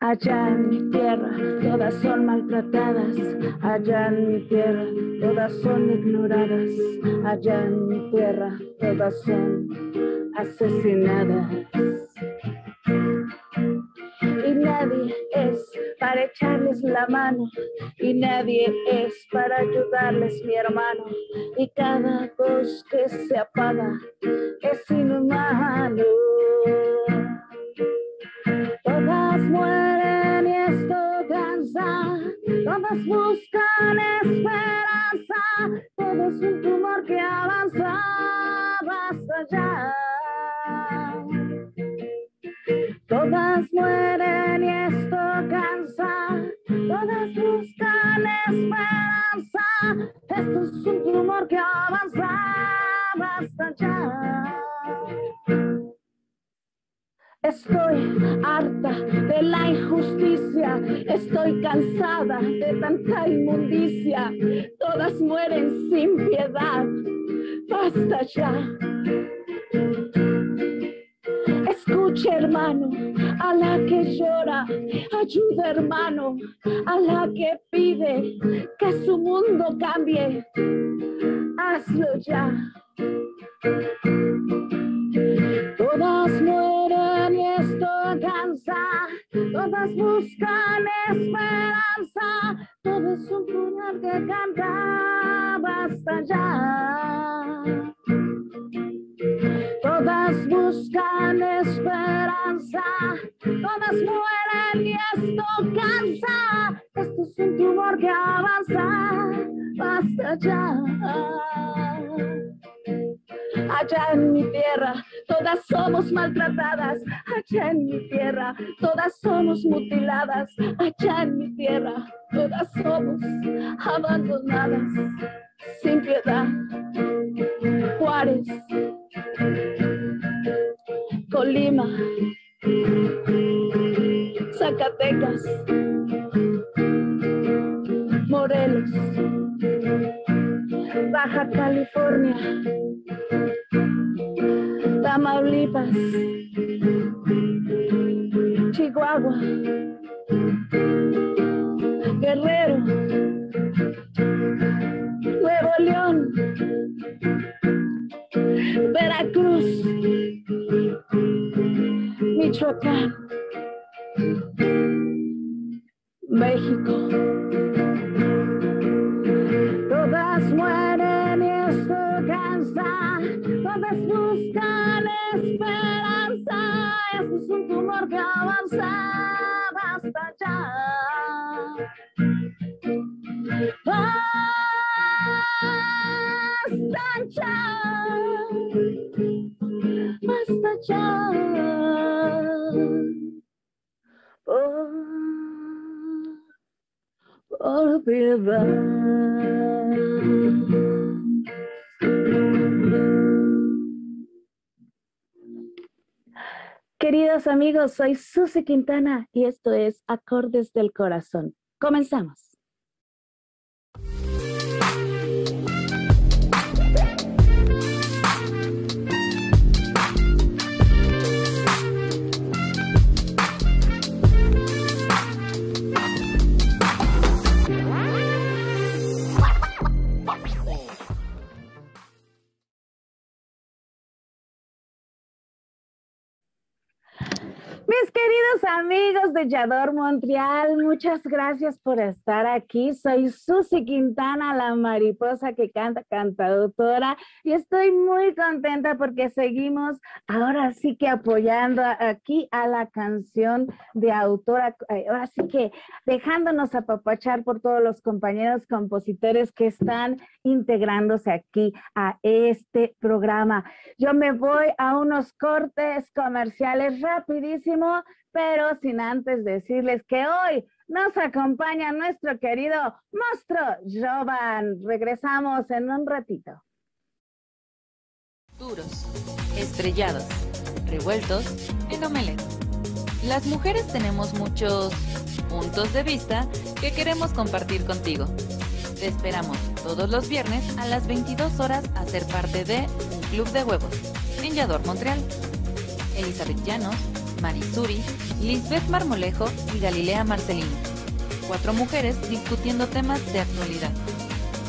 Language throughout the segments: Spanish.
Allá en mi tierra todas son maltratadas, allá en mi tierra todas son ignoradas, allá en mi tierra todas son asesinadas. Nadie es para echarles la mano, y nadie es para ayudarles mi hermano, y cada voz que se apaga es inhumano. Todas mueren y esto cansa, todas buscan esperanza, todo es un tumor que avanza, basta ya. Mueren y esto cansa, todas buscan esperanza, esto es un tumor que avanza, basta ya. Estoy harta de la injusticia, estoy cansada de tanta inmundicia, todas mueren sin piedad, basta ya. Hermano, a la que llora, ayuda hermano, a la que pide que su mundo cambie, hazlo ya. Todas mueren y esto cansa, todas buscan esperanza, todo es un puñal que canta, basta ya. Todas buscan esperanza, todas mueren y esto cansa, esto es un tumor que avanza, basta ya. Allá en mi tierra, todas somos maltratadas. Allá en mi tierra, todas somos mutiladas. Allá en mi tierra, todas somos abandonadas. Sin piedad. Juárez, Colima, Zacatecas, Morelos, Baja California, Tamaulipas, Chihuahua, Guerrero, Nuevo León, Veracruz, Michoacán, México. Que avanza, basta ya. Basta ya. Basta ya. Por, por Queridos amigos, soy Susi Quintana y esto es Acordes del Corazón. Comenzamos. Amigos de Yador Montreal, muchas gracias por estar aquí. Soy Susi Quintana, la mariposa que canta, cantautora, y estoy muy contenta porque seguimos ahora sí que apoyando aquí a la canción de autora, eh, ahora sí que dejándonos apapachar por todos los compañeros compositores que están integrándose aquí a este programa. Yo me voy a unos cortes comerciales rapidísimos pero sin antes decirles que hoy nos acompaña nuestro querido monstruo Jovan. Regresamos en un ratito. Duros, estrellados, revueltos en omelette. Las mujeres tenemos muchos puntos de vista que queremos compartir contigo. Te esperamos todos los viernes a las 22 horas a ser parte de Un Club de Huevos en Montreal. Elizabeth Llanos, Marisuri, Lisbeth Marmolejo y Galilea Marcelino. Cuatro mujeres discutiendo temas de actualidad.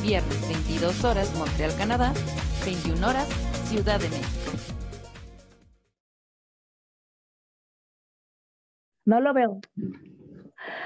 Viernes 22 horas Montreal, Canadá, 21 horas Ciudad de México. No lo veo.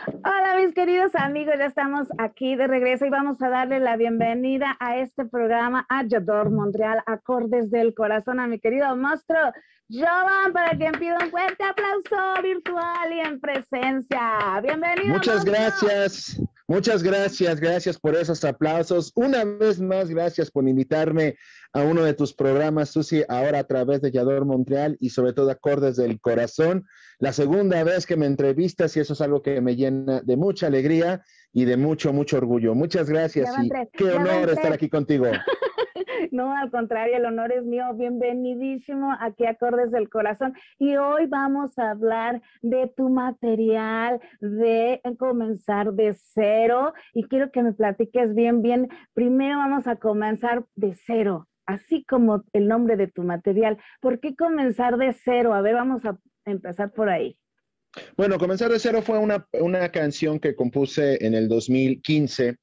Hola mis queridos amigos, ya estamos aquí de regreso y vamos a darle la bienvenida a este programa Ayador Montreal, Acordes del Corazón, a mi querido monstruo Jovan, para quien pido un fuerte aplauso virtual y en presencia. Bienvenido. Muchas gracias, muchas gracias, gracias por esos aplausos. Una vez más, gracias por invitarme a uno de tus programas, Susi, ahora a través de Yador Montreal y sobre todo Acordes del Corazón. La segunda vez que me entrevistas y eso es algo que me llena de mucha alegría y de mucho, mucho orgullo. Muchas gracias y qué honor estar aquí contigo. No, al contrario, el honor es mío. Bienvenidísimo aquí a Acordes del Corazón. Y hoy vamos a hablar de tu material, de comenzar de cero. Y quiero que me platiques bien, bien. Primero vamos a comenzar de cero, así como el nombre de tu material. ¿Por qué comenzar de cero? A ver, vamos a empezar por ahí. Bueno, Comenzar de cero fue una, una canción que compuse en el 2015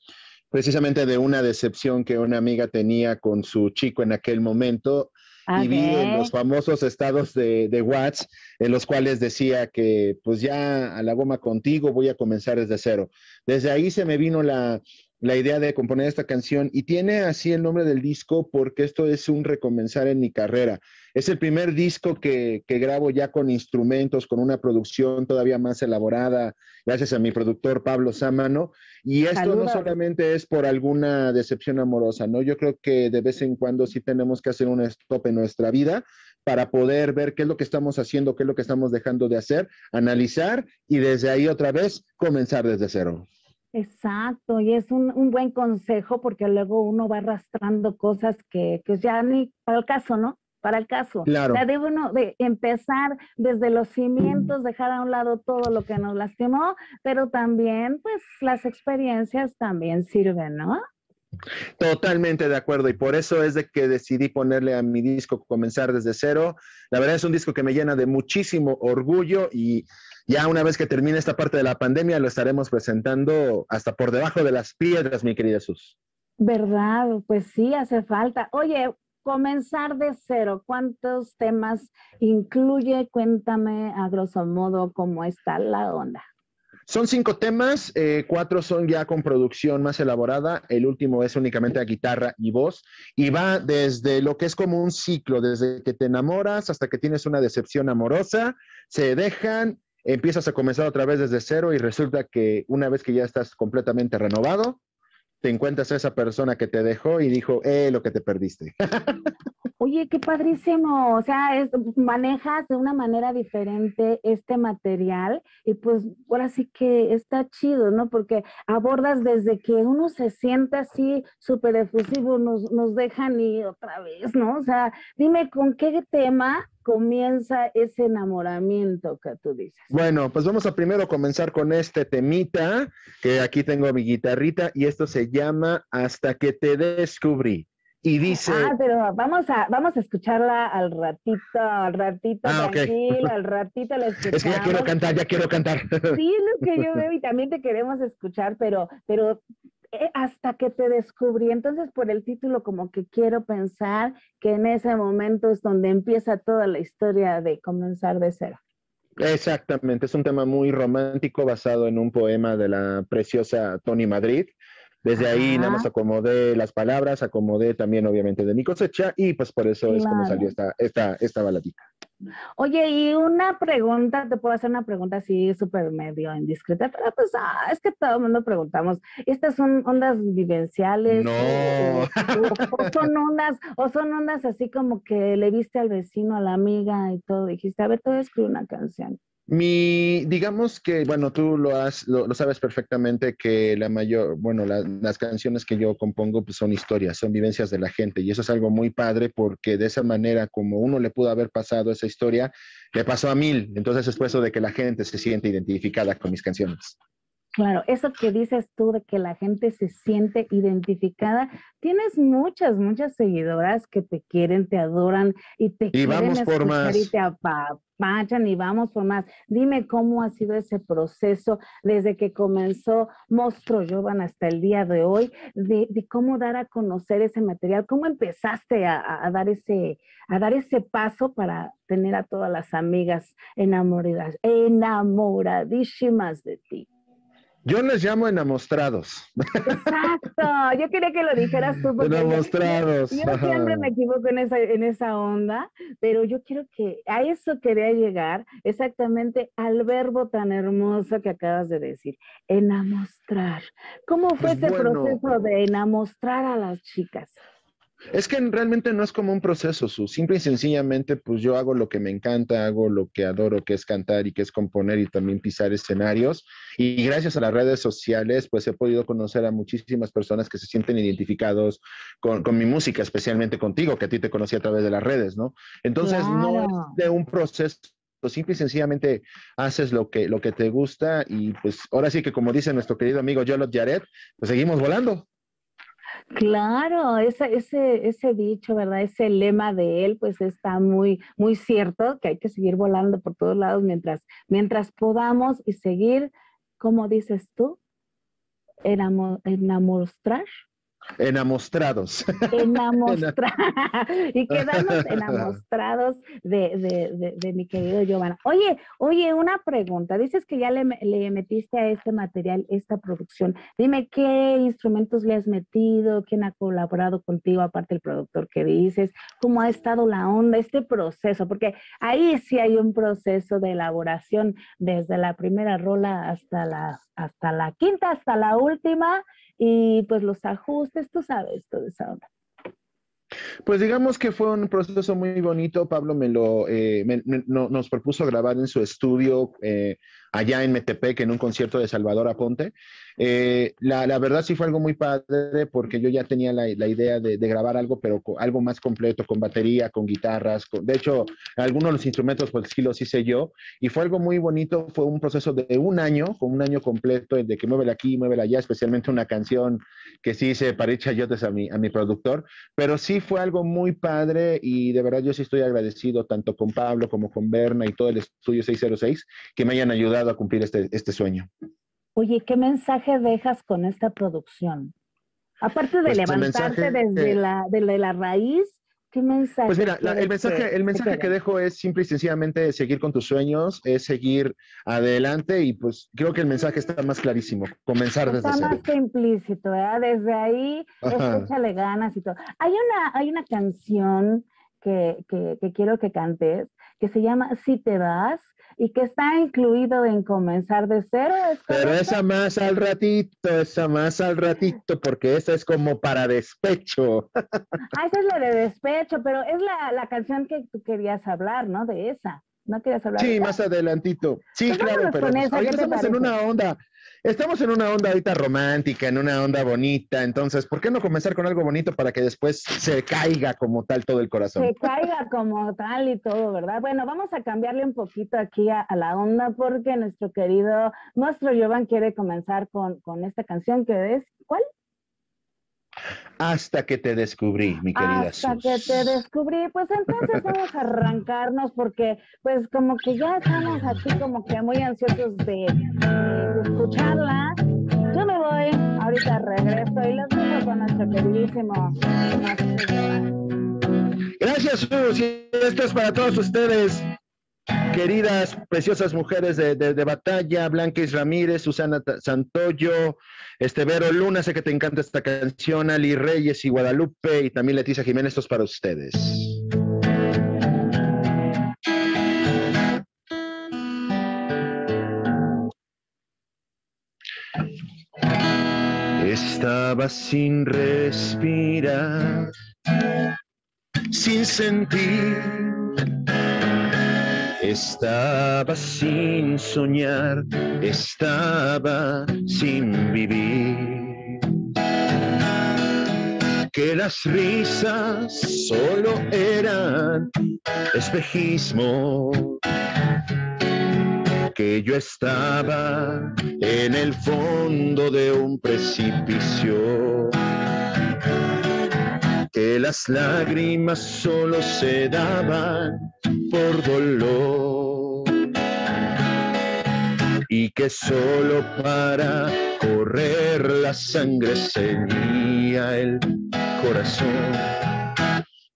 precisamente de una decepción que una amiga tenía con su chico en aquel momento. Y vi en los famosos estados de, de WhatsApp, en los cuales decía que pues ya a la goma contigo voy a comenzar desde cero. Desde ahí se me vino la, la idea de componer esta canción y tiene así el nombre del disco porque esto es un recomenzar en mi carrera. Es el primer disco que, grabo ya con instrumentos, con una producción todavía más elaborada, gracias a mi productor Pablo Sámano. Y esto no solamente es por alguna decepción amorosa, ¿no? Yo creo que de vez en cuando sí tenemos que hacer un stop en nuestra vida para poder ver qué es lo que estamos haciendo, qué es lo que estamos dejando de hacer, analizar y desde ahí otra vez comenzar desde cero. Exacto, y es un, buen consejo porque luego uno va arrastrando cosas que, que ya ni para el caso, ¿no? Para el caso. Claro. Debe uno de empezar desde los cimientos, dejar a un lado todo lo que nos lastimó, pero también, pues, las experiencias también sirven, ¿no? Totalmente de acuerdo y por eso es de que decidí ponerle a mi disco comenzar desde cero. La verdad es un disco que me llena de muchísimo orgullo y ya una vez que termine esta parte de la pandemia, lo estaremos presentando hasta por debajo de las piedras, mi querida Sus. ¿Verdad? Pues sí, hace falta. Oye, comenzar de cero, ¿cuántos temas incluye? Cuéntame a grosso modo cómo está la onda. Son cinco temas, eh, cuatro son ya con producción más elaborada, el último es únicamente a guitarra y voz, y va desde lo que es como un ciclo, desde que te enamoras hasta que tienes una decepción amorosa, se dejan, empiezas a comenzar otra vez desde cero y resulta que una vez que ya estás completamente renovado, te encuentras a esa persona que te dejó y dijo, eh, lo que te perdiste. Oye, qué padrísimo. O sea, manejas de una manera diferente este material y pues ahora sí que está chido, ¿no? Porque abordas desde que uno se siente así súper efusivo, nos, nos dejan y otra vez, ¿no? O sea, dime con qué tema comienza ese enamoramiento que tú dices? Bueno, pues vamos a primero comenzar con este temita, que aquí tengo mi guitarrita y esto se llama Hasta que te descubrí. Y dice. Ah, pero vamos a, vamos a escucharla al ratito, al ratito, ah, tranquilo, al ratito la escuchamos. Es que ya quiero cantar, ya quiero cantar. Sí, es lo que yo veo y también te queremos escuchar, pero, pero eh, hasta que te descubrí. Entonces, por el título, como que quiero pensar que en ese momento es donde empieza toda la historia de comenzar de cero. Exactamente, es un tema muy romántico basado en un poema de la preciosa Tony Madrid. Desde ahí nada más acomodé las palabras, acomodé también obviamente de mi cosecha y pues por eso es como salió esta, esta, esta baladita. Oye, y una pregunta, te puedo hacer una pregunta así súper medio indiscreta, pero pues ah, es que todo el mundo preguntamos, ¿estas son ondas vivenciales? No. O, son ondas, o son ondas así como que le viste al vecino, a la amiga y todo, dijiste, a ver, te voy a escribir una canción. Mi, digamos que, bueno, tú lo, has, lo, sabes perfectamente que la mayor, bueno, las canciones que yo compongo pues son historias, son vivencias de la gente y eso es algo muy padre porque de esa manera como uno le pudo haber pasado esa historia, le pasó a mil. Entonces es por eso de que la gente se siente identificada con mis canciones. Claro, eso que dices tú de que la gente se siente identificada, tienes muchas, muchas seguidoras que te quieren, te adoran y te quieren vamos por más. y te apapachan y vamos por más. Dime cómo ha sido ese proceso desde que comenzó Monstruo Jovan hasta el día de hoy, de, cómo dar a conocer ese material, cómo empezaste a, dar ese, a dar ese paso para tener a todas las amigas enamoradas, enamoradísimas de ti. Yo les llamo enamostrados. Exacto, yo quería que lo dijeras tú. Porque enamostrados. Yo, siempre me equivoco en esa, en esa onda, pero yo quiero que a eso quería llegar, exactamente al verbo tan hermoso que acabas de decir, enamostrar. ¿Cómo fue pues ese proceso de enamostrar a las chicas? Es que realmente no es como un proceso, su simple y sencillamente, pues yo hago lo que me encanta, hago lo que adoro, que es cantar y que es componer y también pisar escenarios. Y gracias a las redes sociales, pues he podido conocer a muchísimas personas que se sienten identificados con, mi música, especialmente contigo, que a ti te conocí a través de las redes, ¿no? Entonces, no es de un proceso simple y sencillamente haces lo que, lo que te gusta y pues ahora sí que como dice nuestro querido amigo Yolot Yaret, pues seguimos volando. Claro, ese, ese, ese dicho, ¿verdad? Ese lema de él, pues está muy, muy cierto, que hay que seguir volando por todos lados mientras, mientras podamos y seguir, como dices tú, enamostrar Enamostrados. Enamostrados. y quedamos enamostrados de, de, mi querido Giovanna. Oye, oye, una pregunta. Dices que ya le, le, metiste a este material, esta producción. Dime qué instrumentos le has metido, quién ha colaborado contigo, aparte del productor que dices, cómo ha estado la onda, este proceso, porque ahí sí hay un proceso de elaboración desde la primera rola hasta la, hasta la quinta, hasta la última y pues los ajustes, tú sabes, todo eso. Pues digamos que fue un proceso muy bonito. Pablo me lo eh, nos propuso grabar en su estudio eh, allá en Metepec en un concierto de Salvador Aponte. Eh, la, la, verdad sí fue algo muy padre porque yo ya tenía la, la idea de, de, grabar algo, pero algo más completo, con batería, con guitarras. de hecho, algunos de los instrumentos pues sí los hice yo y fue algo muy bonito. Fue un proceso de un año, con un año completo, de que muévela aquí, muévela allá, especialmente una canción que sí hice para ir chayotes a mi, a mi productor. Pero sí fue algo muy padre y de verdad yo sí estoy agradecido tanto con Pablo como con Berna y todo el estudio 606 que me hayan ayudado a cumplir este, este sueño. Oye, ¿qué mensaje dejas con esta producción? Aparte de pues levantarte desde la, de la raíz, ¿qué mensaje? Pues mira, el mensaje, el mensaje que dejo es simple y sencillamente seguir con tus sueños, es seguir adelante y pues creo que el mensaje está más clarísimo, comenzar desde cero. Está más que implícito, ¿verdad? Desde ahí, échale ganas y todo. Hay una, hay una canción que, que, que quiero que cantes que se llama Si te vas, y que está incluido en comenzar de cero. Pero esa más al ratito, esa más al ratito, porque esa es como para despecho. Ah, esa es la de despecho, pero es la, la canción que tú querías hablar, ¿no? De esa. ¿No querías hablar? Sí, más adelantito. Sí, pues claro, pero pues, estamos en una onda Estamos en una onda ahorita romántica, en una onda bonita, entonces, ¿por qué no comenzar con algo bonito para que después se caiga como tal todo el corazón? Se caiga como tal y todo, ¿verdad? Bueno, vamos a cambiarle un poquito aquí a, la onda porque nuestro querido, nuestro Jovan quiere comenzar con, con esta canción que es, ¿cuál? Hasta que te descubrí, mi querida Hasta que te descubrí, pues entonces vamos a arrancarnos porque pues como que ya estamos aquí como que muy ansiosos de, escucharla. Yo me voy, ahorita regreso y los dejo con nuestro queridísimo. Gracias, Sus. Y esto es para todos ustedes. Queridas, preciosas mujeres de, de, batalla, Blanquis Ramírez, Susana Santoyo, Estevero Luna, sé que te encanta esta canción, Ali Reyes y Guadalupe, y también Leticia Jiménez, esto es para ustedes. Estaba sin respirar, sin sentir. Estaba sin soñar, estaba sin vivir. Que las risas solo eran espejismo que yo estaba en el fondo de un precipicio, que las lágrimas solo se daban por dolor y que solo para correr la sangre sería el corazón.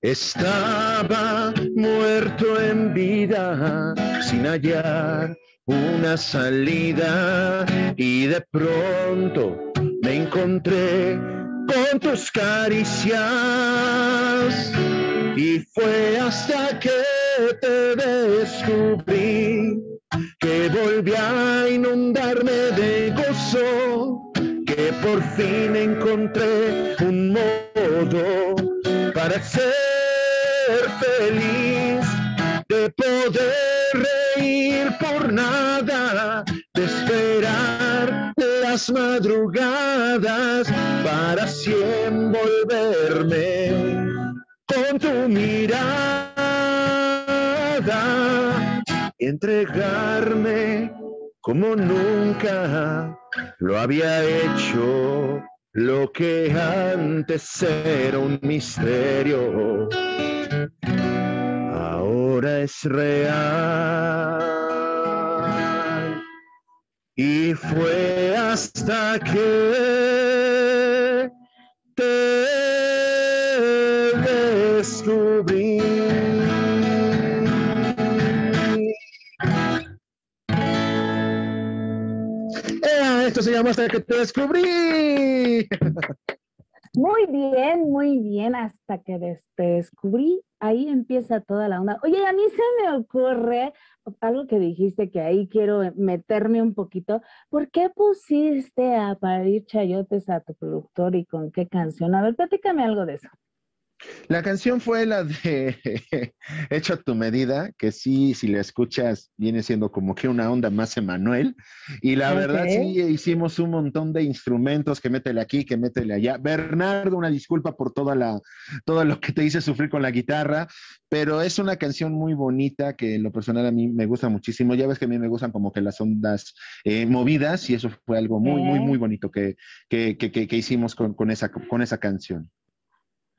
Estaba muerto en vida sin hallar una salida y de pronto me encontré con tus caricias. Y fue hasta que te descubrí que volví a inundarme de gozo, que por fin encontré un modo para ser feliz, de poder reír por nada, las madrugadas para siempre volverme con tu mirada, entregarme como nunca lo había hecho, lo que antes era un misterio ahora es real. Y fue hasta que te descubrí. esto se llama hasta que te descubrí. Muy bien, muy bien, hasta que te descubrí, ahí empieza toda la onda. Oye, a mí se me ocurre algo que dijiste que ahí quiero meterme un poquito. ¿Por qué pusiste a parir chayotes a tu productor y con qué canción? A ver, platícame algo de eso. La canción fue la de Hecho a tu medida, que sí, si la escuchas, viene siendo como que una onda más Emanuel. Y la verdad, sí, hicimos un montón de instrumentos, que métele aquí, que métele allá. Bernardo, una disculpa por toda la, todo lo que te hice sufrir con la guitarra, pero es una canción muy bonita que en lo personal a mí me gusta muchísimo. Ya ves que a mí me gustan como que las ondas eh, movidas y eso fue algo muy, muy, muy bonito que, que, que, que hicimos con, con, esa, con esa canción.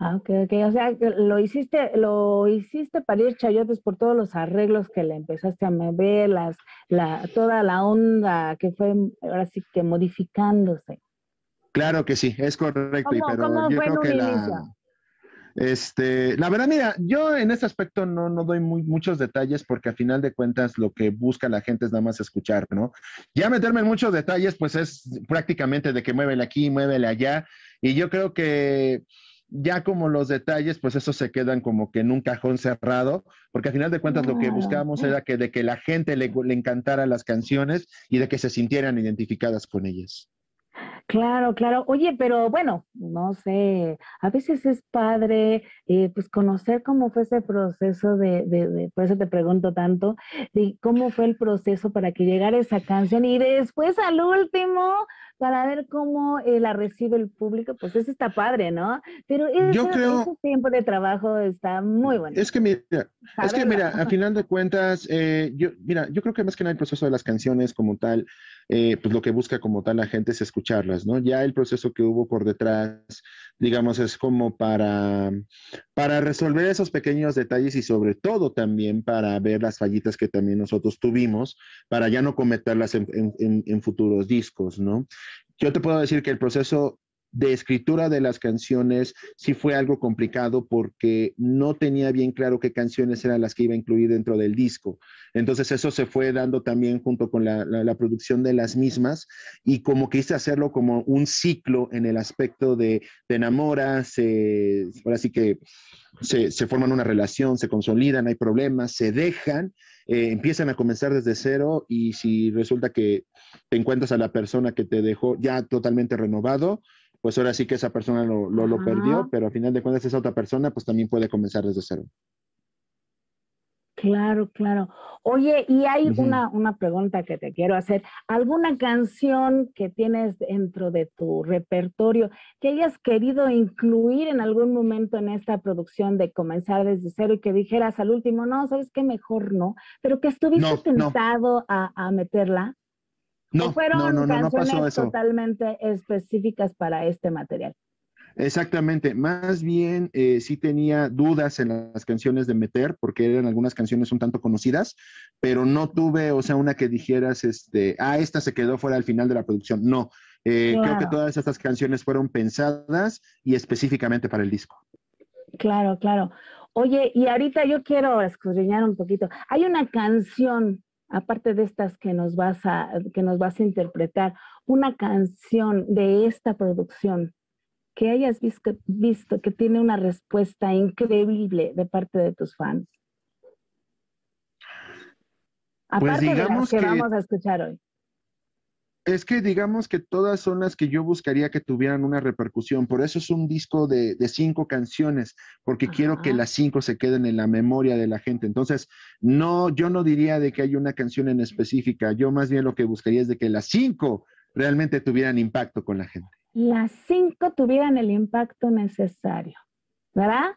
Ah, ok, ok. O sea, lo hiciste, lo hiciste para ir chayotes por todos los arreglos que le empezaste a mover, las, la, toda la onda que fue ahora sí que modificándose. Claro que sí, es correcto. pero yo creo que la, este, la verdad, mira, yo en este aspecto no, no doy muy, muchos detalles porque a final de cuentas lo que busca la gente es nada más escuchar, ¿no? Ya meterme en muchos detalles, pues es prácticamente de que muévele aquí, muévele allá. Y yo creo que ya como los detalles, pues eso se quedan como que en un cajón cerrado, porque al final de cuentas lo que buscábamos era que de que la gente le, le encantara las canciones y de que se sintieran identificadas con ellas. Claro, claro. Oye, pero bueno, no sé, a veces es padre, eh, pues conocer cómo fue ese proceso de, de, de, por eso te pregunto tanto, de cómo fue el proceso para que llegara esa canción y después al último, para ver cómo eh, la recibe el público, pues eso está padre, ¿no? Pero ese, tiempo de trabajo está muy bueno. Es que mira, es que mira, a final de cuentas, eh, yo, mira, yo creo que más que nada el proceso de las canciones como tal, eh, pues lo que busca como tal la gente es escucharlas, ¿no? Ya el proceso que hubo por detrás, digamos, es como para, para resolver esos pequeños detalles y sobre todo también para ver las fallitas que también nosotros tuvimos, para ya no cometerlas en, en, en futuros discos, ¿no? Yo te puedo decir que el proceso de escritura de las canciones sí fue algo complicado porque no tenía bien claro qué canciones eran las que iba a incluir dentro del disco. Entonces eso se fue dando también junto con la, producción de las mismas y como quise hacerlo como un ciclo en el aspecto de te enamoras, ahora sí que se, forman una relación, se consolidan, hay problemas, se dejan, eh, empiezan a comenzar desde cero y si resulta que te encuentras a la persona que te dejó ya totalmente renovado, pues ahora sí que esa persona lo, lo, perdió, pero al final de cuentas esa otra persona pues también puede comenzar desde cero. Claro, claro. Oye, y hay una, una pregunta que te quiero hacer. ¿Alguna canción que tienes dentro de tu repertorio que hayas querido incluir en algún momento en esta producción de comenzar desde cero y que dijeras al último, no, sabes qué, mejor no, pero que estuviste tentado A, a, meterla? No, fueron no, no, no, pasó eso. totalmente específicas para este material? Exactamente, más bien eh, sí tenía dudas en las canciones de meter, porque eran algunas canciones un tanto conocidas, pero no tuve, o sea, una que dijeras, este, ah, esta se quedó fuera al final de la producción. No, eh, creo que todas estas canciones fueron pensadas y específicamente para el disco. Claro, claro. Oye, y ahorita yo quiero escudriñar un poquito. Hay una canción aparte de estas que nos vas a, que nos vas a interpretar, una canción de esta producción que hayas visto, visto que tiene una respuesta increíble de parte de tus fans. Pues aparte digamos de las que, vamos a escuchar hoy. Es que digamos que todas son las que yo buscaría que tuvieran una repercusión. Por eso es un disco de, cinco canciones, porque quiero que las cinco se queden en la memoria de la gente. Entonces, no, yo no diría de que hay una canción en específica. Yo más bien lo que buscaría es de que las cinco realmente tuvieran impacto con la gente. Las cinco tuvieran el impacto necesario, ¿verdad?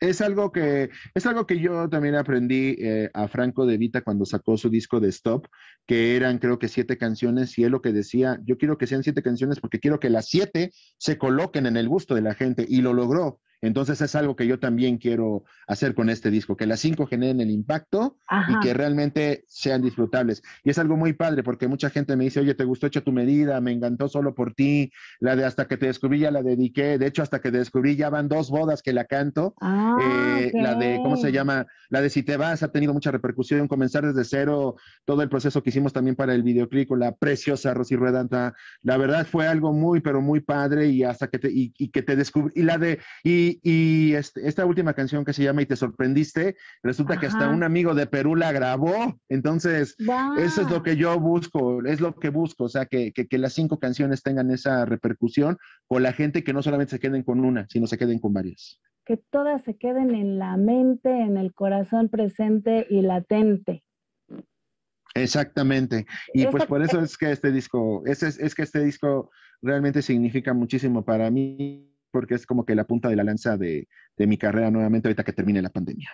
es algo que es algo que yo también aprendí eh, a Franco de Vita cuando sacó su disco de Stop, que eran creo que siete canciones y él lo que decía, yo quiero que sean siete canciones porque quiero que las siete se coloquen en el gusto de la gente y lo logró. Entonces es algo que yo también quiero hacer con este disco, que las cinco generen el impacto y que realmente sean disfrutables. Y es algo muy padre porque mucha gente me dice, oye, ¿te gustó hecha tu medida? Me encantó solo por ti. La de hasta que te descubrí ya la dediqué. De hecho, hasta que te descubrí ya van dos bodas que la canto. Ah, eh, la de, ¿cómo se llama? La de Si te vas ha tenido mucha repercusión. Comenzar desde cero, todo el proceso que hicimos también para el videoclip con la preciosa Rosy Ruedanta. La verdad fue algo muy, pero muy padre y hasta que te, y, y que te descubrí. Y la de, y y, este, esta última canción que se llama Y te sorprendiste, resulta que hasta un amigo de Perú la grabó. Entonces, eso es lo que yo busco, es lo que busco, o sea, que, que, las cinco canciones tengan esa repercusión con la gente que no solamente se queden con una, sino se queden con varias. Que todas se queden en la mente, en el corazón presente y latente. Exactamente. Y pues por eso es que este disco, es, es que este disco realmente significa muchísimo para mí porque es como que la punta de la lanza de, mi carrera nuevamente ahorita que termine la pandemia.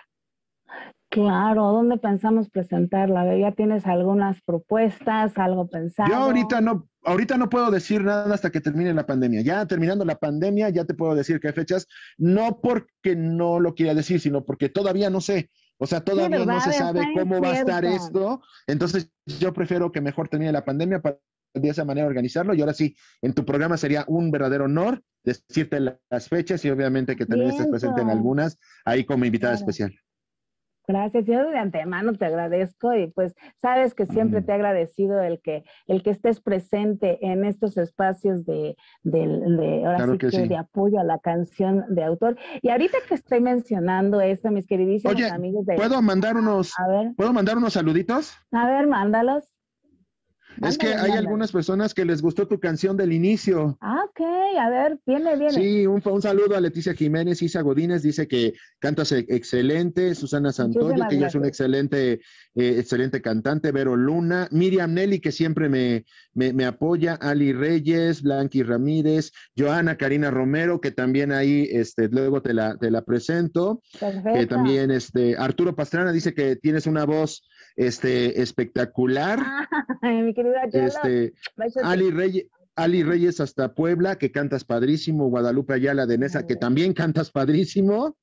Claro, ¿dónde pensamos presentarla? ¿Ya tienes algunas propuestas, algo pensado? Yo ahorita no, ahorita no puedo decir nada hasta que termine la pandemia. Ya terminando la pandemia, ya te puedo decir qué fechas, no porque no lo quiera decir, sino porque todavía no sé. O sea, todavía no se sabe cómo va a estar esto. Entonces, yo prefiero que mejor termine la pandemia para de esa manera organizarlo. Y ahora sí, en tu programa sería un verdadero honor decirte las fechas y obviamente que también estés presente en algunas ahí como invitada especial. Gracias, yo de antemano te agradezco y pues sabes que siempre te he agradecido el que, el que estés presente en estos espacios de, ahora sí de apoyo a la canción de autor. Y ahorita que estoy mencionando esto, mis queridísimos amigos de... ¿puedo mandar unos, ¿puedo mandar unos saluditos? A ver, mándalos. Es que hay algunas personas que les gustó tu canción del inicio. Ah, ok, a ver, viene, viene. Sí, un, un saludo a Leticia Jiménez, Isa Godínez, dice que cantas e, excelente, Susana Santoyo, que ella es una excelente, eh, excelente cantante, Vero Luna, Miriam Nelly, que siempre me, me, apoya, Ali Reyes, Blanqui Ramírez, Joana Karina Romero, que también ahí, este, luego te la, te la presento. Que también, este, Arturo Pastrana dice que tienes una voz este, espectacular. mi querida este, Ali Reyes. Ali Reyes hasta Puebla, que cantas padrísimo, Guadalupe Ayala de Nesa, que también cantas padrísimo.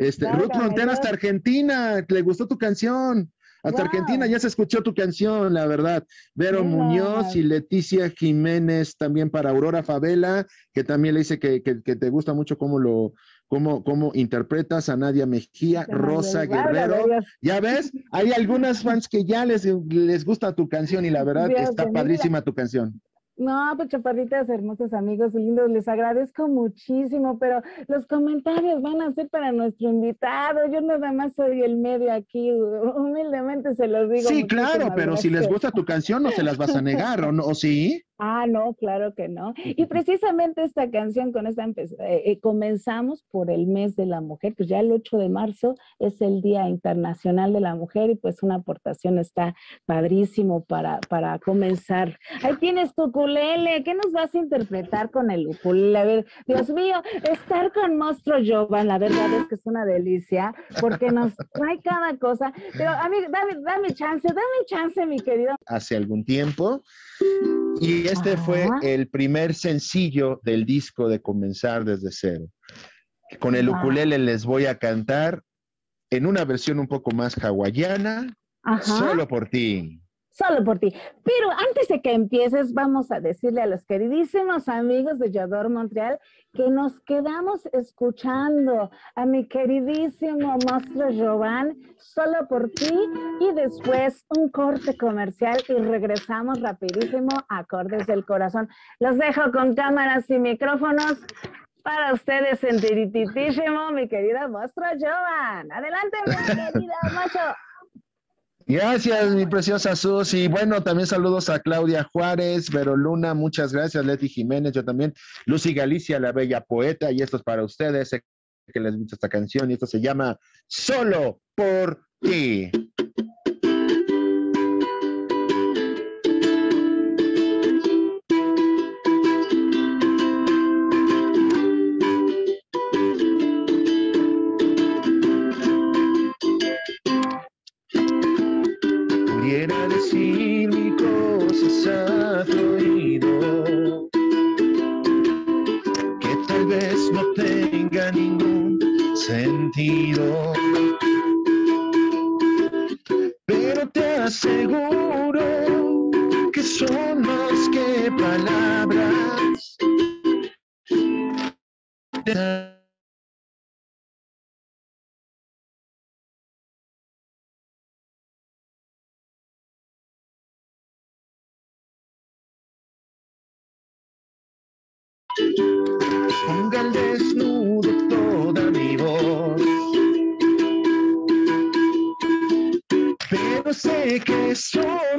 Este, Ruth Frontera hasta Argentina, le gustó tu canción. Hasta Argentina ya se escuchó tu canción, la verdad. Vero Muñoz y Leticia Jiménez también para Aurora Favela, que también le dice que, que, te gusta mucho cómo lo, cómo, cómo interpretas a Nadia Mejía, Rosa Guerrero. Ya ves, hay algunas fans que ya les, les gusta tu canción y la verdad está padrísima tu canción. No, pues chaparritas, hermosos amigos lindos, les agradezco muchísimo, pero los comentarios van a ser para nuestro invitado. Yo nada más soy el medio aquí, humildemente se los digo. Sí, claro, pero si les gusta tu canción no se las vas a negar, ¿o no? ¿O sí? Ah, no, claro que no. Y precisamente esta canción, con esta eh, eh, comenzamos por el mes de la mujer, pues ya el 8 de marzo es el Día Internacional de la Mujer y pues una aportación está padrísimo para, para comenzar. Ahí tienes tu ukulele, ¿qué nos vas a interpretar con el ukulele? A ver, Dios mío, estar con Monstruo Jovan, la verdad es que es una delicia, porque nos trae cada cosa. Pero a mí, dame, dame chance, dame chance, mi querido. Hace algún tiempo y este fue el primer sencillo del disco de Comenzar desde cero. Con el ukulele les voy a cantar en una versión un poco más hawaiana, solo por ti solo por ti. Pero antes de que empieces, vamos a decirle a los queridísimos amigos de Yador Montreal que nos quedamos escuchando a mi queridísimo monstruo Jovan, solo por ti, y después un corte comercial y regresamos rapidísimo a Acordes del Corazón. Los dejo con cámaras y micrófonos. Para ustedes, entiritísimo, mi querido monstruo Jovan. Adelante, mi querida macho. Gracias, mi preciosa Susi. Bueno, también saludos a Claudia Juárez, Vero Luna, muchas gracias, Leti Jiménez, yo también, Lucy Galicia, la bella poeta, y esto es para ustedes, sé que les gusta esta canción, y esto se llama Solo por ti.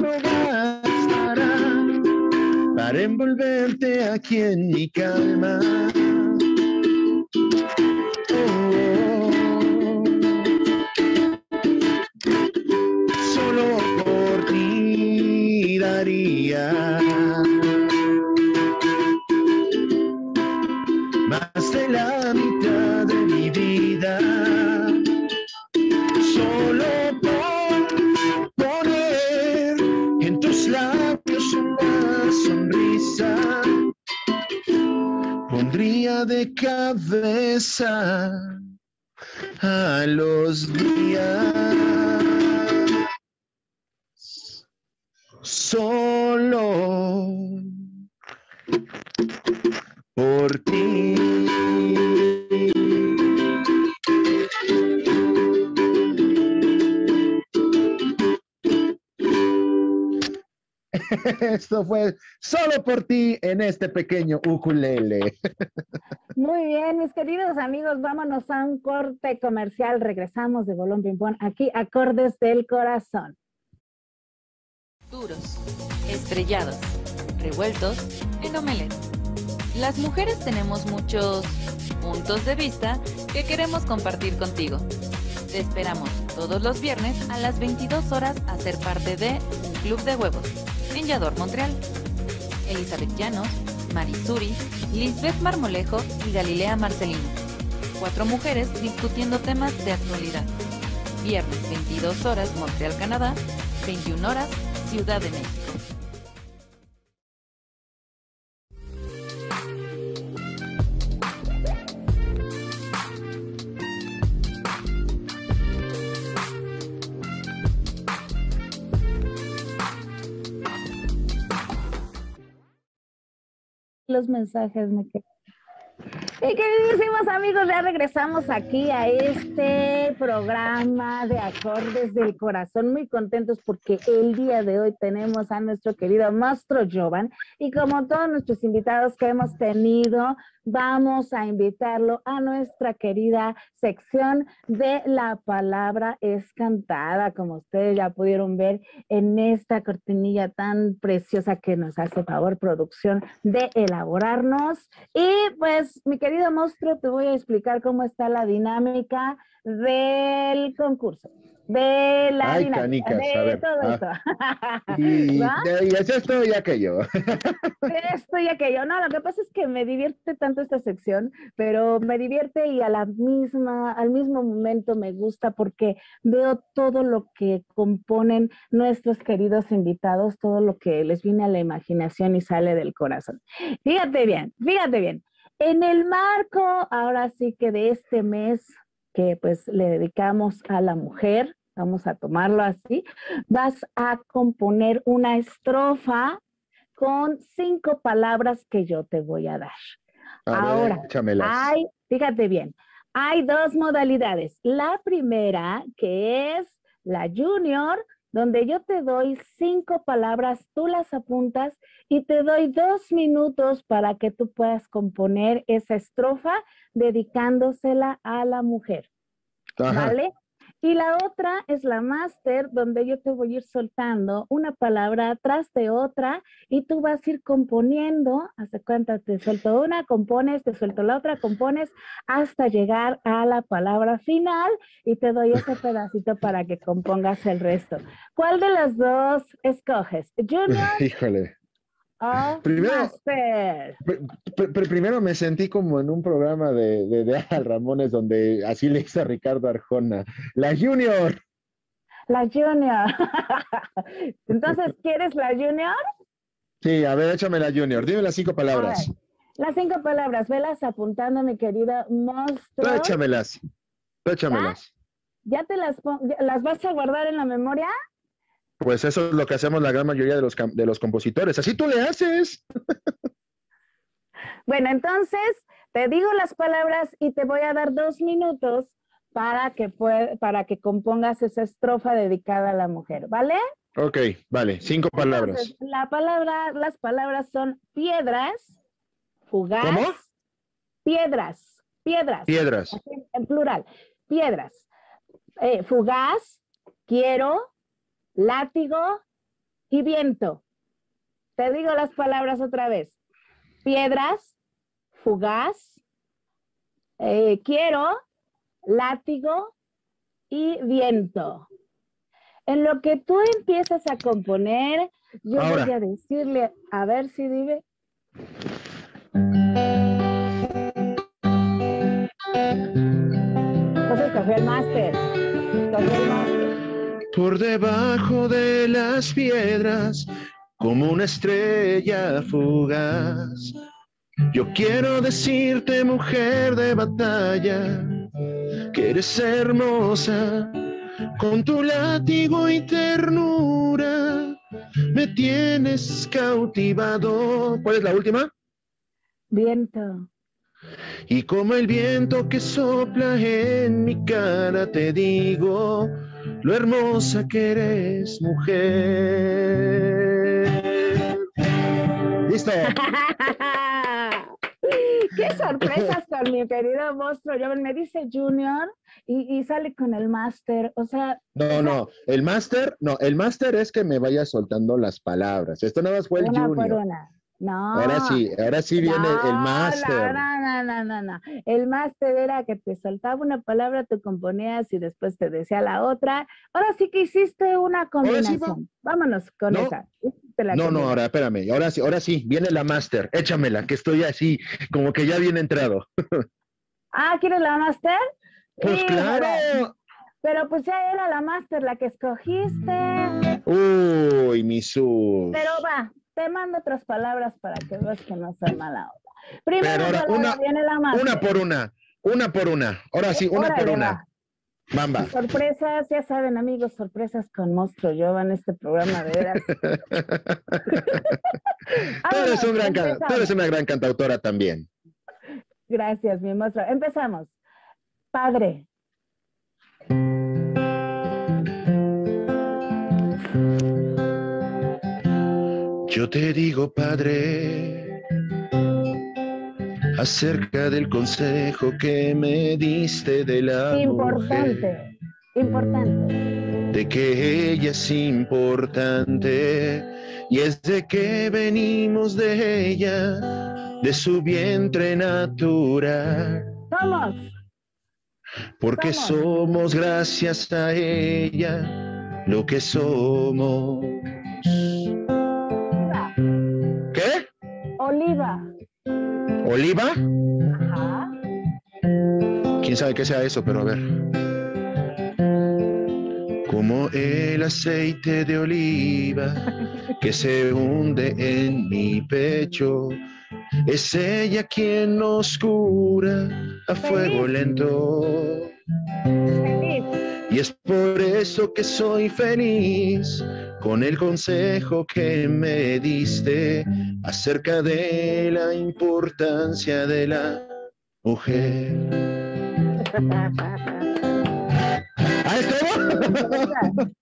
No bastará para envolverte aquí en mi calma. Oh, solo por ti daría a los días. Solo por ti. Esto fue solo por ti en este pequeño ukulele. Muy bien, mis queridos amigos, vámonos a un corte comercial. Regresamos de Bolón Pimpón aquí, acordes del corazón. Duros, estrellados, revueltos en omelet. Las mujeres tenemos muchos puntos de vista que queremos compartir contigo. Te esperamos todos los viernes a las 22 horas a ser parte de un club de huevos en Montreal. Elizabeth Llanos, Marisuri, Lisbeth Marmolejo y Galilea Marcelino. Cuatro mujeres discutiendo temas de actualidad. Viernes 22 horas Montreal, Canadá, 21 horas Ciudad de México. Los mensajes, me quedo. Y queridísimos amigos, ya regresamos aquí a este programa de acordes del corazón, muy contentos porque el día de hoy tenemos a nuestro querido Mastro Jovan y como todos nuestros invitados que hemos tenido, vamos a invitarlo a nuestra querida sección de la palabra es cantada, como ustedes ya pudieron ver en esta cortinilla tan preciosa que nos hace favor producción de elaborarnos. Y pues, mi querido monstruo, te voy a explicar cómo está la dinámica del concurso de la Ay, canicas, de a ver, todo ah. esto. Y, de- y es esto y aquello. Esto y aquello. No, lo que pasa es que me divierte tanto esta sección, pero me divierte y a la misma, al mismo momento me gusta porque veo todo lo que componen nuestros queridos invitados, todo lo que les viene a la imaginación y sale del corazón. Fíjate bien, fíjate bien. En el marco, ahora sí que de este mes que pues le dedicamos a la mujer, vamos a tomarlo así, vas a componer una estrofa con cinco palabras que yo te voy a dar. A ver, Ahora. Hay, fíjate bien, hay dos modalidades. La primera, que es la junior, donde yo te doy cinco palabras, tú las apuntas y te doy dos minutos para que tú puedas componer esa estrofa dedicándosela a la mujer. Ajá. ¿Vale? Y la otra es la máster, donde yo te voy a ir soltando una palabra tras de otra y tú vas a ir componiendo, hace cuenta, te suelto una, compones, te suelto la otra, compones, hasta llegar a la palabra final y te doy ese pedacito para que compongas el resto. ¿Cuál de las dos escoges? ¿Junior Híjole. O Primero-? Pr- pr- pr- primero me sentí como en un programa de, de, de Adal Ramones donde así le hice a Ricardo Arjona. La Junior. La junior. Entonces, ¿quieres la junior? Sí, a ver, échame la Junior. Dime las cinco palabras. Las cinco palabras, velas apuntando, mi querida Tú monstruo. échamelas. Tú échamelas. ¿Ya te las, ya- las vas a guardar en la memoria? Pues eso es lo que hacemos la gran mayoría de los, de los compositores. Así tú le haces. Bueno, entonces te digo las palabras y te voy a dar dos minutos para que, para que compongas esa estrofa dedicada a la mujer, ¿vale? Ok, vale. Cinco palabras. Entonces, la palabra, las palabras son piedras, fugaz. ¿Cómo? Piedras, piedras. Piedras. En plural, piedras. Eh, fugaz, quiero, látigo y viento. Te digo las palabras otra vez. Piedras, fugaz, eh, quiero, látigo y viento. En lo que tú empiezas a componer, yo Ahora. voy a decirle, a ver si vive. Entonces cogió el máster. Cogió el máster. Por debajo de las piedras, como una estrella fugaz. Yo quiero decirte, mujer de batalla, que eres hermosa, con tu látigo y ternura, me tienes cautivado. ¿Cuál es la última? Viento. Y como el viento que sopla en mi cara, te digo lo hermosa que eres, mujer. Listo. ¡Qué sorpresas con mi querido monstruo! Yo, me dice Junior y, y sale con el máster. O sea, No, no, el máster, no, el máster es que me vaya soltando las palabras. Esto nada más fue el una por junior. una. No. Ahora sí, ahora sí viene No, el máster. No, no, no, no, no. El máster era que te soltaba una palabra, tú componías y después te decía la otra. Ahora sí que hiciste una sí, combinación. Vámonos con No. esa. La No, no, ahora espérame, ahora sí, ahora sí, viene la máster, échamela, que estoy así, como que ya bien entrado. Ah, ¿quieres la máster? Pues claro. Pero pues ya era la máster la que escogiste. Uy, mi sus. Pero va, te mando otras palabras para que veas que no soy mala onda. Ahora, palabra una- viene la máster. Una por una, una por una. Ahora sí, una Órale, por una. va. Bamba. Sorpresas, ya saben, amigos, sorpresas con Monstruo en este programa de veras. tú, eres un gran, tú eres una gran cantautora también. Gracias, mi monstruo. Empezamos. Padre. Yo te digo, Padre, acerca del consejo que me diste de la Importante, importante. De que ella es importante y es de que venimos de ella, de su vientre natural. Somos. Porque somos gracias a ella lo que somos. ¿Oliva? Ajá. ¿Quién sabe qué sea eso? Pero a ver. Como el aceite de oliva que se hunde en mi pecho, es ella quien nos cura a fuego lento. Y es por eso que soy feliz con el consejo que me diste acerca de la importancia de la mujer. ¿Ah,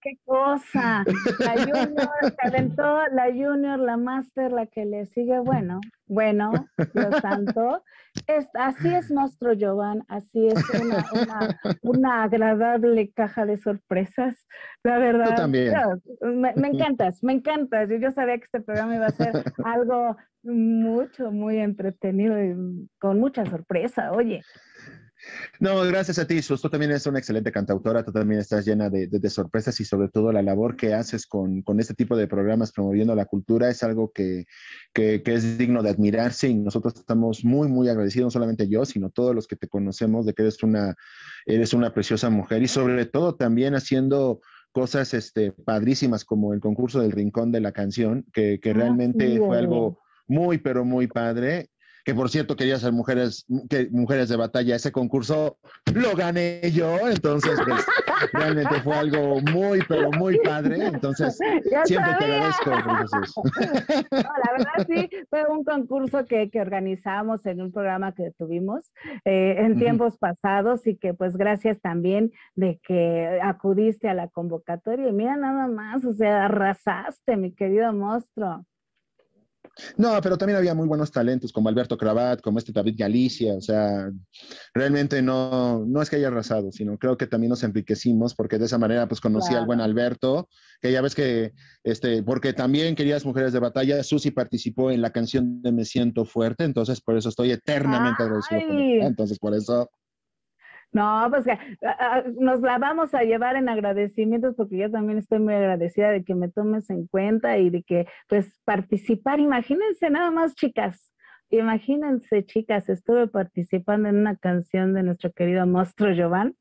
¿Qué cosa? La Junior se aventó, la Junior, la Master, la que le sigue, bueno, bueno, Dios santo. Es, así es nuestro Jovan, así es una, una, agradable caja de sorpresas. La verdad, también. Me, me, encantas, me encantas. Yo, yo sabía que este programa iba a ser algo mucho, muy entretenido y con mucha sorpresa, oye. No, gracias a ti, Sus. Tú también eres una excelente cantautora, tú también estás llena de, sorpresas y sobre todo la labor que haces con, este tipo de programas promoviendo la cultura es algo que, es digno de admirarse y nosotros estamos muy, muy agradecidos, no solamente yo, sino todos los que te conocemos de que eres una, eres una preciosa mujer y sobre todo también haciendo cosas este, padrísimas como el concurso del Rincón de la Canción, que, que ah, realmente fue algo muy, pero muy padre que por cierto quería ser mujeres, que, mujeres de batalla. Ese concurso lo gané yo, entonces pues, realmente fue algo muy, pero muy padre. Entonces, siempre te agradezco. la verdad sí, fue un concurso que, que organizamos en un programa que tuvimos eh, en tiempos pasados y que pues gracias también de que acudiste a la convocatoria. Y mira nada más, o sea, arrasaste, mi querido monstruo. No, pero también había muy buenos talentos como Alberto Cravat, como este David Galicia, o sea, realmente no, no es que haya arrasado, sino creo que también nos enriquecimos porque de esa manera pues conocí al buen Alberto, que ya ves que, este, porque también querías Mujeres de Batalla, Susi participó en la canción de Me Siento Fuerte, entonces por eso estoy eternamente agradecido entonces por eso... No, pues nos la vamos a llevar en agradecimientos porque yo también estoy muy agradecida de que me tomes en cuenta y de que pues participar, imagínense nada más chicas, imagínense chicas, estuve participando en una canción de nuestro querido monstruo Giovanni.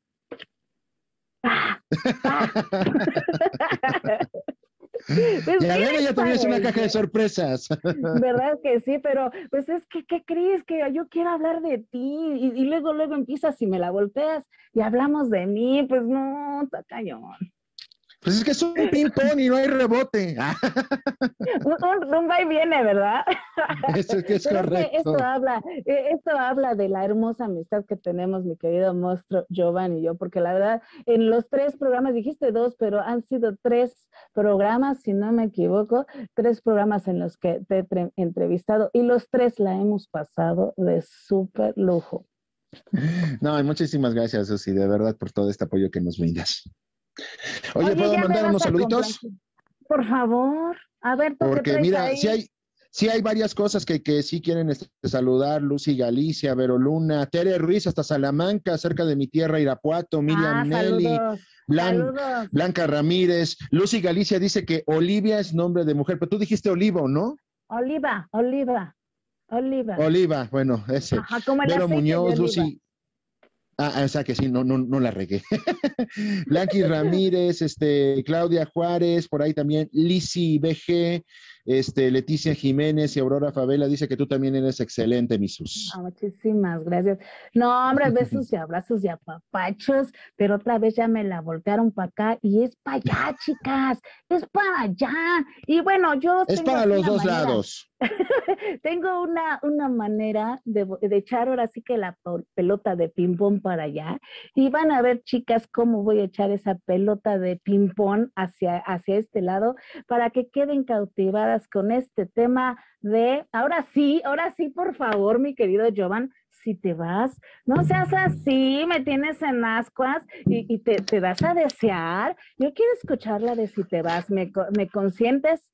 Pues ya ella también es una caja de sorpresas. ¿Verdad que sí? Pero, pues es que, ¿qué crees? Que yo quiero hablar de ti y, y luego, luego empiezas y me la volteas y hablamos de mí, pues no, está cañón. Pues es que es un ping-pong y no hay rebote. un, va y viene, ¿verdad? Eso es que es correcto. esto, habla, e, esto habla de la hermosa amistad que tenemos, mi querido monstruo Giovanni y yo, porque la verdad, en los tres programas, dijiste dos, pero han sido tres programas, si no me equivoco, tres programas en los que te he entrevistado y los tres la hemos pasado de súper lujo. No, muchísimas gracias, Susi, de verdad, por todo este apoyo que nos brindas. Oye, ¿puedo mandar unos saluditos? Por favor. A ver, ¿tú Porque mira, si hay, sí hay varias cosas que, que sí quieren este, saludar, Lucy Galicia, Vero Luna, Tere Ruiz hasta Salamanca, cerca de mi tierra, Irapuato, Miriam ah, Nelly, Blanca Ramírez. Lucy Galicia dice que Olivia es nombre de mujer, pero tú dijiste Olivo, ¿no? Oliva, Oliva. Oliva. Oliva, bueno, ese. Ajá, Vero Muñoz, Lucy, Ah, o sea que sí, no, no, no la regué. Blanqui Ramírez, este, Claudia Juárez, por ahí también, Lisi BG, Este, Leticia Jiménez y Aurora Favela dice que tú también eres excelente, Misus. Ah, muchísimas gracias. No, hombre, besos y abrazos y apapachos, pero otra vez ya me la voltearon para acá y es para allá, chicas, es para allá. Y bueno, yo... Es para los dos lados. tengo una, una manera de, de, echar ahora sí que la pelota de ping-pong para allá. Y van a ver, chicas, cómo voy a echar esa pelota de ping-pong hacia, hacia este lado para que queden cautivadas con este tema de, ahora sí, ahora sí, por favor, mi querido Jovan, si te vas, no seas así, me tienes en ascuas y, te, te, das a desear. Yo quiero escucharla de si te vas, ¿me, me consientes?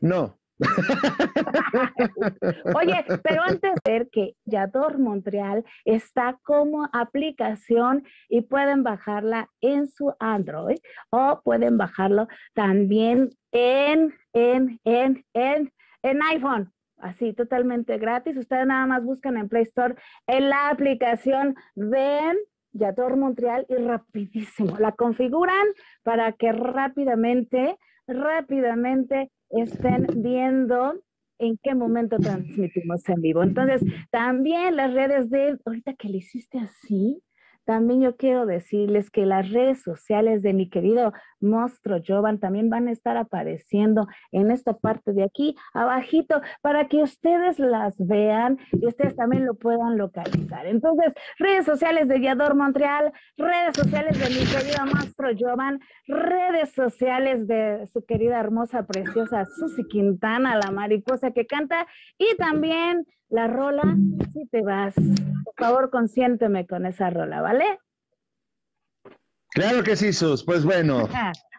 No. Oye, pero antes de ver que Yador Montreal está como aplicación y pueden bajarla en su Android o pueden bajarlo también en, en, en, en, en iPhone. Así, totalmente gratis. Ustedes nada más buscan en Play Store en la aplicación de Yador Montreal y rapidísimo la configuran para que rápidamente, rápidamente estén viendo en qué momento transmitimos en vivo. Entonces, también las redes de, ahorita que le hiciste así, también yo quiero decirles que las redes sociales de mi querido monstruo Jovan también van a estar apareciendo en esta parte de aquí, abajito, para que ustedes las vean y ustedes también lo puedan localizar. Entonces, redes sociales de Yador Montreal, redes sociales de mi querido monstruo Jovan, redes sociales de su querida hermosa, preciosa Susi Quintana, la mariposa que canta, y también la rola, si te vas. Por favor, consiénteme con esa rola, ¿vale? Claro que sí, Sus. Pues bueno,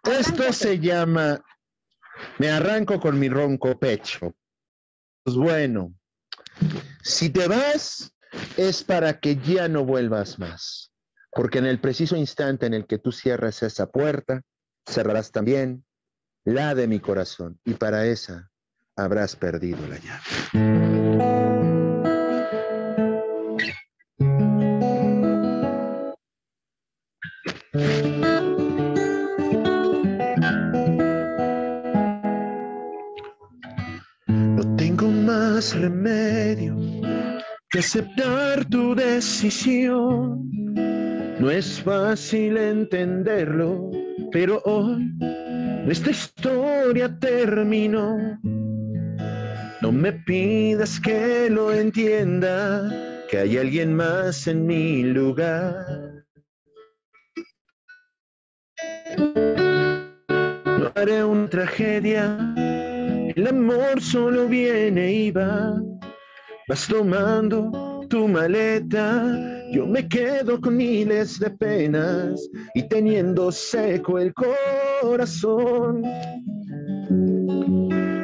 esto se llama Me arranco con mi ronco pecho. Pues bueno, si te vas es para que ya no vuelvas más, porque en el preciso instante en el que tú cierras esa puerta, cerrarás también la de mi corazón y para esa habrás perdido la llave. Más remedio que aceptar tu decisión. No es fácil entenderlo, pero hoy nuestra historia terminó. No me pidas que lo entienda, que hay alguien más en mi lugar. No haré una tragedia, el amor solo viene y va. Vas tomando tu maleta, yo me quedo con miles de penas y teniendo seco el corazón.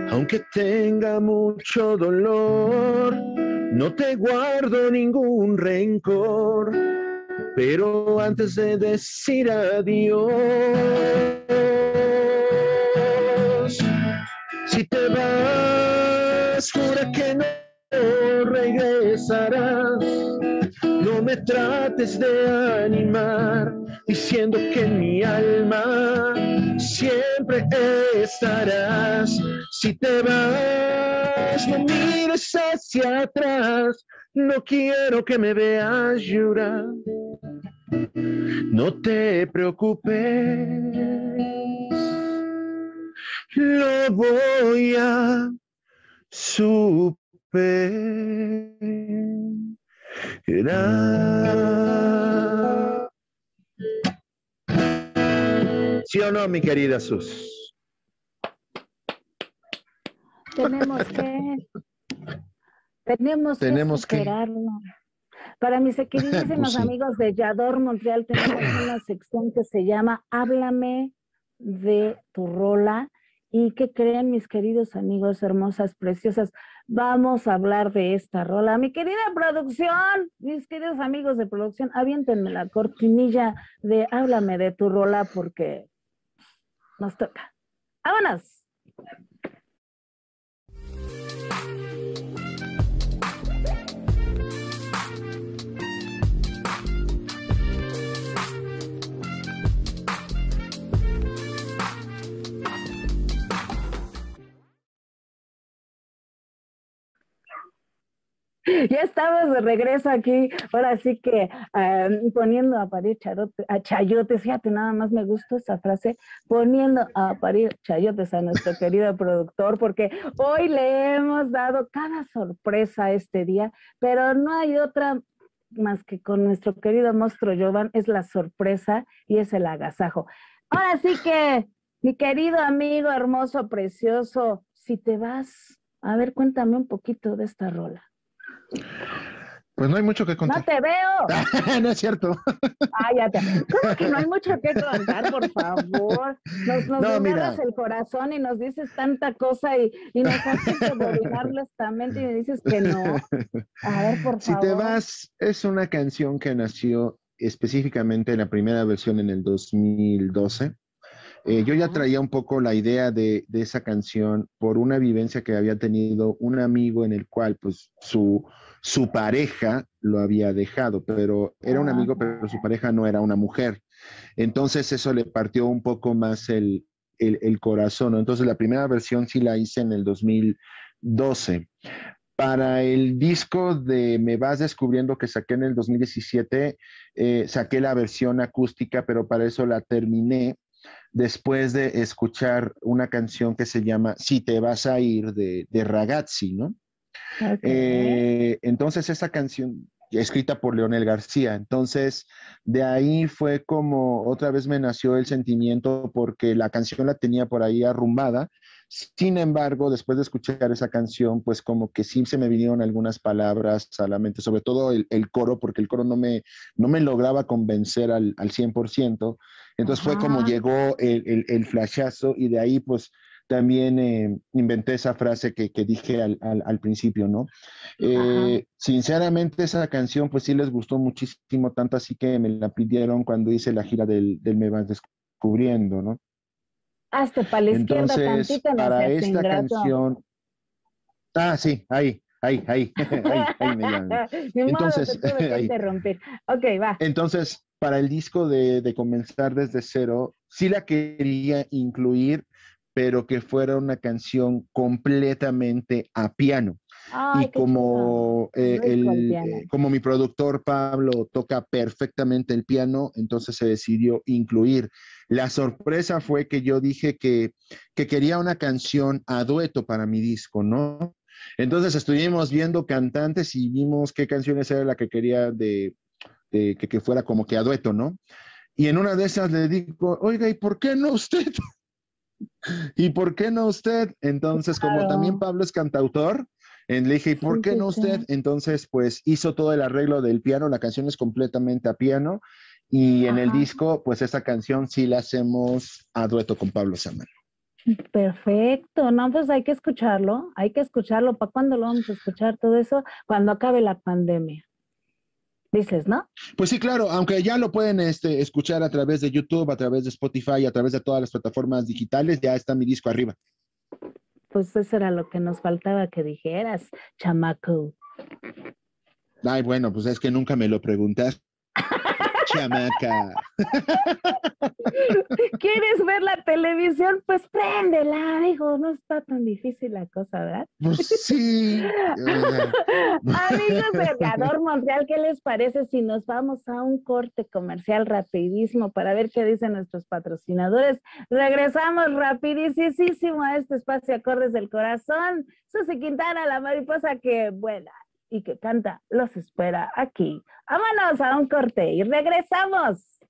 Aunque tenga mucho dolor, no te guardo ningún rencor pero antes de decir adiós, jura que no regresarás. No me trates de animar, diciendo que mi alma siempre estarás. Si te vas, no mires hacia atrás, no quiero que me veas llorar. No te preocupes, lo voy a superar. ¿Sí o no, mi querida Sus? Tenemos que tenemos, que superarlo. Para mis queridísimos pues amigos de Yador Montreal, tenemos una sección que se llama Háblame de tu rola. ¿Y qué creen mis queridos amigos, hermosas, preciosas? Vamos a hablar de esta rola. Mi querida producción, mis queridos amigos de producción, aviéntenme la cortinilla de Háblame de tu rola porque nos toca. ¡Vámonos! Ya estamos de regreso aquí, ahora sí que em, poniendo a parir a chayotes, fíjate, nada más me gustó esa frase, poniendo a parir chayotes a nuestro querido productor, porque hoy le hemos dado cada sorpresa este día, pero no hay otra más que con nuestro querido monstruo Jovan, es la sorpresa y es el agasajo. Ahora sí que, mi querido amigo hermoso, precioso, si te vas, a ver, cuéntame un poquito de esta rola. Pues no hay mucho que contar. No te veo. no es cierto. Ay, ya te... ¿Cómo que no hay mucho que contar, por favor? Nos, nos no, el corazón y nos dices tanta cosa y, y nos haces dominar nuestra mente y me dices que no. A ver, por favor. Si te vas, es una canción que nació específicamente en la primera versión en el 2012. Eh, yo ya traía un poco la idea de, de, esa canción por una vivencia que había tenido un amigo en el cual pues su, su pareja lo había dejado, pero era un amigo, pero su pareja no era una mujer. Entonces eso le partió un poco más el, el, corazón. Entonces la primera versión sí la hice en el 2012. Para el disco de Me vas descubriendo que saqué en el 2017, eh, saqué la versión acústica, pero para eso la terminé después de escuchar una canción que se llama Si te vas a ir de, de Ragazzi, ¿no? Eh, entonces esa canción escrita por Leonel García. Entonces, de ahí fue como otra vez me nació el sentimiento porque la canción la tenía por ahí arrumbada. Sin embargo, después de escuchar esa canción, pues como que sí se me vinieron algunas palabras a la mente, sobre todo el, coro, porque el coro no me, no me lograba convencer al, al 100%. Entonces fue como llegó el, el, el flashazo y de ahí pues también eh, inventé esa frase que, dije al, principio, ¿no? Eh, sinceramente esa canción pues sí les gustó muchísimo, tanto así que me la pidieron cuando hice la gira del, Me Vas Descubriendo, ¿no? Hasta para la izquierda Entonces, para esta canción... Ah, sí, ahí, ahí, ahí, ahí, me Entonces, ahí. interrumpir. Ok, va. Entonces, para el disco de, de comenzar desde cero, sí la quería incluir pero que fuera una canción completamente a piano. y como, eh, eh, como mi productor Pablo toca perfectamente el piano, entonces se decidió incluir. La sorpresa fue que yo dije que, que quería una canción a dueto para mi disco, ¿no? Entonces estuvimos viendo cantantes y vimos qué canciones era la que quería de, que, que, fuera como que a dueto, ¿no? Y en una de esas le digo, oiga, ¿y por qué no usted? ¿Y por qué no usted? Entonces, como también Pablo es cantautor, le dije, ¿y por qué no usted? Entonces, pues hizo todo el arreglo del piano, la canción es completamente a piano y en el disco, pues esa canción sí la hacemos a dueto con Pablo Samuel. Perfecto, no, pues hay que escucharlo, hay que escucharlo. ¿Para cuándo lo vamos a escuchar todo eso? Cuando acabe la pandemia dices, ¿no? Pues sí, claro, aunque ya lo pueden este, escuchar a través de YouTube, a través de Spotify, a través de todas las plataformas digitales, ya está mi disco arriba. Pues eso era lo que nos faltaba que dijeras, chamaco. Ay, bueno, pues es que nunca me lo preguntas. chamaca. ¿Quieres ver la televisión? Pues préndela, dijo, no está tan difícil la cosa, ¿verdad? Pues sí. Amigos de Gador Montreal, ¿qué les parece si nos vamos a un corte comercial rapidísimo para ver qué dicen nuestros patrocinadores? Regresamos rapidísimo a este espacio Acordes del Corazón. Susy Quintana, la mariposa que vuela y que canta los espera aquí. Vámonos a un corte y regresamos.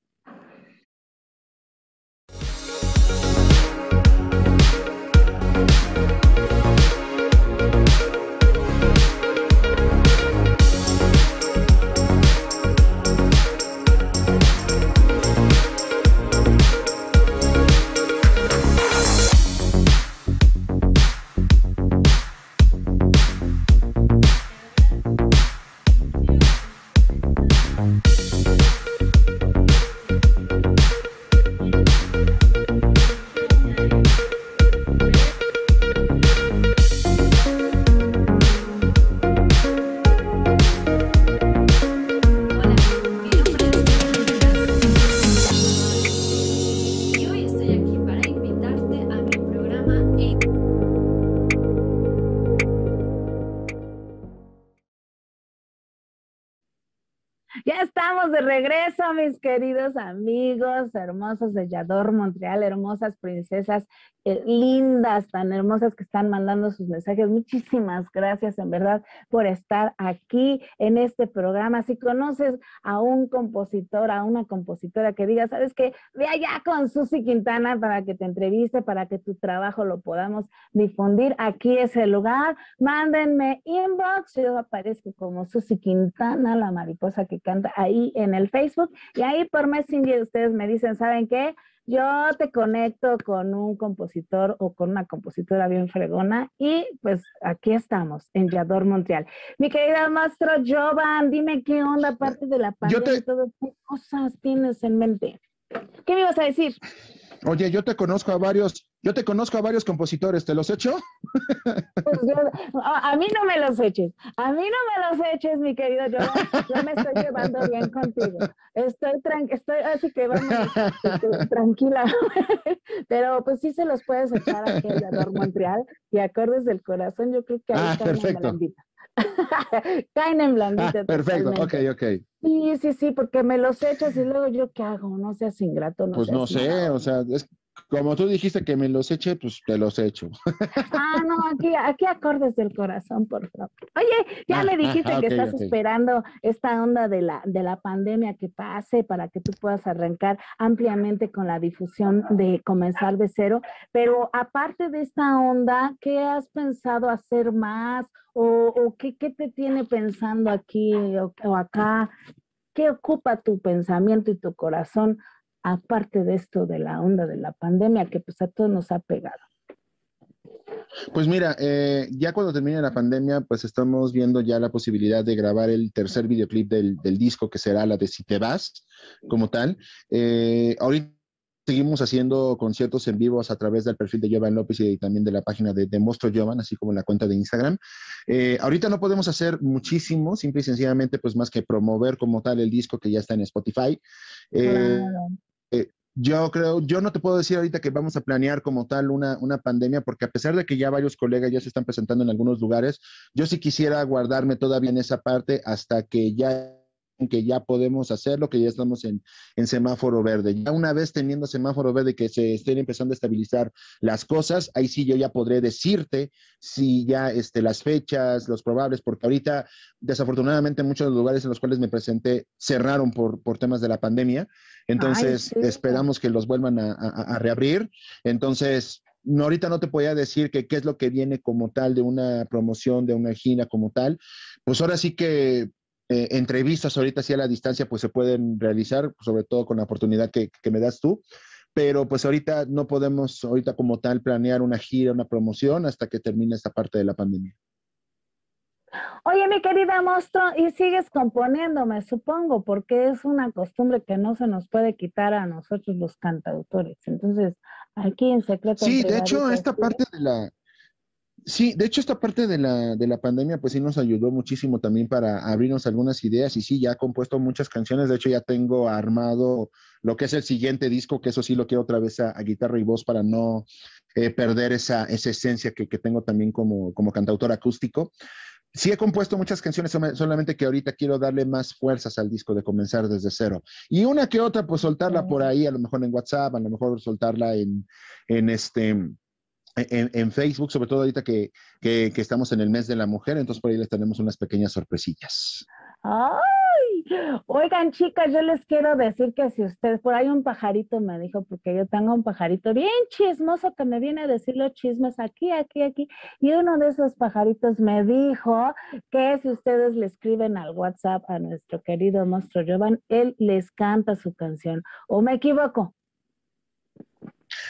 Regreso, mis queridos amigos, hermosos de Yador Montreal, hermosas princesas, eh, lindas, tan hermosas que están mandando sus mensajes. Muchísimas gracias, en verdad, por estar aquí en este programa. Si conoces a un compositor, a una compositora que diga, ¿sabes qué? Ve allá con Susy Quintana para que te entreviste, para que tu trabajo lo podamos difundir. Aquí es el lugar. Mándenme inbox. Yo aparezco como Susy Quintana, la mariposa que canta ahí en el Facebook. Y ahí por Messenger ustedes me dicen, ¿saben qué? Yo te conecto con un compositor o con una compositora bien fregona y pues aquí estamos en Yador Montreal. Mi querida maestro Jovan, dime qué onda aparte de la pandemia y todo, qué cosas tienes en mente. ¿Qué me ibas a decir? Oye, yo te conozco a varios, yo te conozco a varios compositores, ¿te los he hecho? Pues a, mí no me los eches, a mí no me los eches, mi querido yo, yo me estoy llevando bien contigo. Estoy tranquila, estoy así que vamos, tranquila. Pero pues sí se los puedes echar aquí en Yador Montreal y acordes del corazón, yo creo que ahí ah, perfecto. Caen en blandita. Ah, perfecto, ok, ok. Sí, sí, sí, porque me los echas y luego yo qué hago, no seas ingrato. No pues no sé, o sea, es, como tú dijiste que me los eche, pues te los echo. Ah, no, aquí, aquí acordes del corazón, por favor. Oye, ya me dijiste que estás esperando esta onda de la, de la pandemia que pase para que tú puedas arrancar ampliamente con la difusión de comenzar de cero. Pero aparte de esta onda, ¿qué has pensado hacer más? ¿O, qué, te tiene pensando aquí o acá? ¿Qué ocupa tu pensamiento y tu corazón aparte de esto de la onda de la pandemia que pues a todos nos ha pegado? Pues mira, eh, ya cuando termine la pandemia, pues estamos viendo ya la posibilidad de grabar el tercer videoclip del, disco, que será la de Si te vas, como tal. Eh, ahorita seguimos haciendo conciertos en vivos a través del perfil de Jovan López y también de la página de, de Monstruo Jovan, así como la cuenta de Instagram. Eh, ahorita no podemos hacer muchísimo, simple y sencillamente, pues más que promover como tal el disco que ya está en Spotify. Yo creo, yo no te puedo decir ahorita que vamos a planear como tal una, una pandemia, porque a pesar de que ya varios colegas ya se están presentando en algunos lugares, yo sí quisiera guardarme todavía en esa parte hasta que ya que ya podemos hacerlo, que ya estamos en, en, semáforo verde. Ya una vez teniendo semáforo verde que se estén empezando a estabilizar las cosas, ahí sí yo ya podré decirte si ya este, las fechas, los probables, porque ahorita desafortunadamente muchos lugares en los cuales me presenté cerraron por, por temas de la pandemia. Entonces, esperamos que los vuelvan a, reabrir. Entonces, no, ahorita no te podía decir que qué es lo que viene como tal de una promoción, de una gira como tal. Pues ahora sí que eh, entrevistas ahorita sí a la distancia pues se pueden realizar, sobre todo con la oportunidad que, que me das tú pero pues ahorita no podemos ahorita como tal planear una gira, una promoción hasta que termine esta parte de la pandemia. Oye, mi querida monstruo, y sigues componiéndome, supongo, porque es una costumbre que no se nos puede quitar a nosotros los cantautores. Entonces, aquí en secreto. Sí, de hecho, esta parte de la, Sí, de hecho esta parte de la, de la pandemia pues sí nos ayudó muchísimo también para abrirnos algunas ideas y sí, ya he compuesto muchas canciones, de hecho ya tengo armado lo que es el siguiente disco, que eso sí lo quiero otra vez a, guitarra y voz para no eh, perder esa, esa esencia que, que, tengo también como, como cantautor acústico. Sí he compuesto muchas canciones, solamente que ahorita quiero darle más fuerzas al disco de comenzar desde cero. Y una que otra, pues soltarla por ahí, a lo mejor en WhatsApp, a lo mejor soltarla en, en este, en, Facebook, sobre todo ahorita que, que, que, estamos en el mes de la mujer, entonces por ahí les tenemos unas pequeñas sorpresillas. ¡Ay! Oigan, chicas, yo les quiero decir que si ustedes, por ahí un pajarito me dijo, porque yo tengo un pajarito bien chismoso que me viene a decir los chismes aquí, aquí, aquí, y uno de esos pajaritos me dijo que si ustedes le escriben al WhatsApp a nuestro querido monstruo Jovan, él les canta su canción. ¿O me equivoco?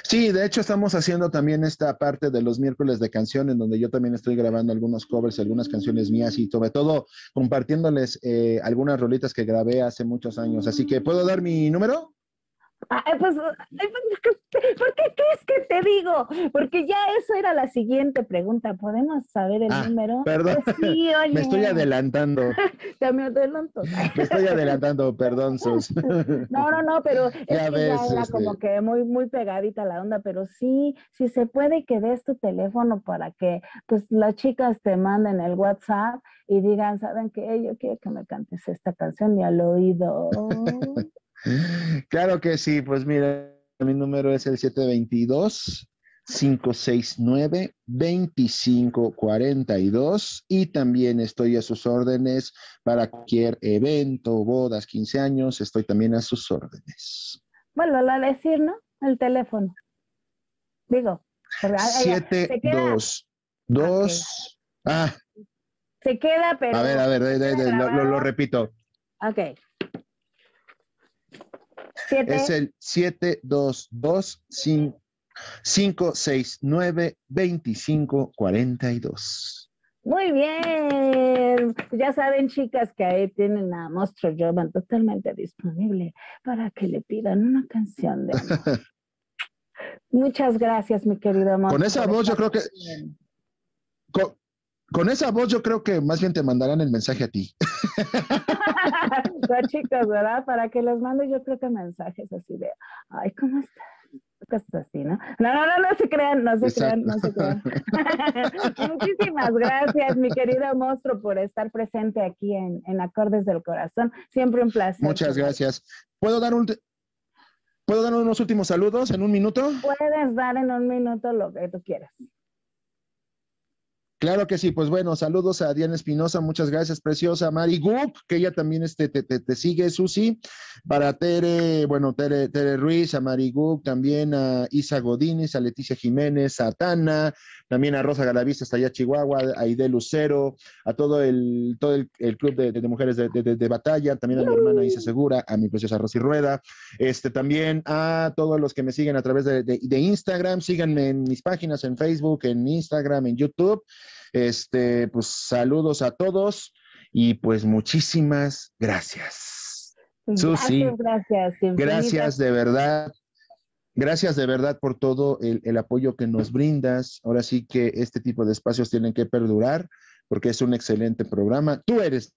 Sí, de hecho estamos haciendo también esta parte de los miércoles de canción, en donde yo también estoy grabando algunos covers, algunas canciones mías y sobre todo compartiéndoles eh, algunas rolitas que grabé hace muchos años. Así que, ¿puedo dar mi número? Ah, eh, pues, ¿por qué crees que te digo? Porque ya eso era la siguiente pregunta. ¿Podemos saber el Ah, número? perdón. Pues sí, oye. Me estoy adelantando. Ya me adelanto. Me estoy adelantando, perdón, Sus. No, no, no, pero es Ya que ves, ya era este- como que muy, muy pegadita la onda, pero sí, sí se puede que des tu teléfono para que pues las chicas te manden el WhatsApp y digan, ¿saben qué? Yo quiero que me cantes esta canción y al oído. Claro que sí, pues mira, mi número es el 722 569 2542 y también estoy a sus órdenes para cualquier evento, bodas, 15 años, estoy también a sus órdenes. Bueno, a decir, ¿no? El teléfono. Digo, porque, ay, ay, ay, se queda, 722 Ah, se queda, pero. a ver, a ver, de- de- de- lo, lo- repito. Ok. Siete. Es el 722 569 2542. Muy bien. Ya saben, chicas, que ahí tienen a Monstruo Jovan totalmente disponible para que le pidan una canción de amor. Muchas gracias, mi querido Monstruo. Con esa voz yo creo que-. Con, con esa voz yo creo que más bien te mandarán el mensaje a ti. Las chicas, ¿verdad? Para que les mande yo creo que mensajes así de, ay, ¿cómo estás? Cosas así, ¿no? No, no, no, no se crean, no se crean, no se crean. Muchísimas gracias, mi querido monstruo, por estar presente aquí en, en Acordes del Corazón. Siempre un placer. Muchas gracias. ¿Puedo dar un ¿Puedo dar unos últimos saludos en un minuto? Puedes dar en un minuto lo que tú quieras. Claro que sí, pues bueno, saludos a Diana Espinosa, muchas gracias, preciosa, Mari Guk, que ella también este, te, te, te sigue, Susi, para Tere, bueno, Tere, Tere Ruiz, a Mari también a Isa Godínez, a Leticia Jiménez, a Tana, también a Rosa Galavista, hasta allá Chihuahua, a Aide Lucero, a todo el, todo el, el club de, de mujeres de, de, batalla, también a mi hermana Isa Segura, a mi preciosa Rosy Rueda, este, también a todos los que me siguen a través de, Instagram, síganme en mis páginas, en Facebook, en Instagram, en YouTube. Este, pues saludos a todos y pues muchísimas gracias. Susi, Gracias, Gracias de verdad. Gracias de verdad por todo el, el apoyo que nos brindas. Ahora sí que este tipo de espacios tienen que perdurar porque es un excelente programa. Tú eres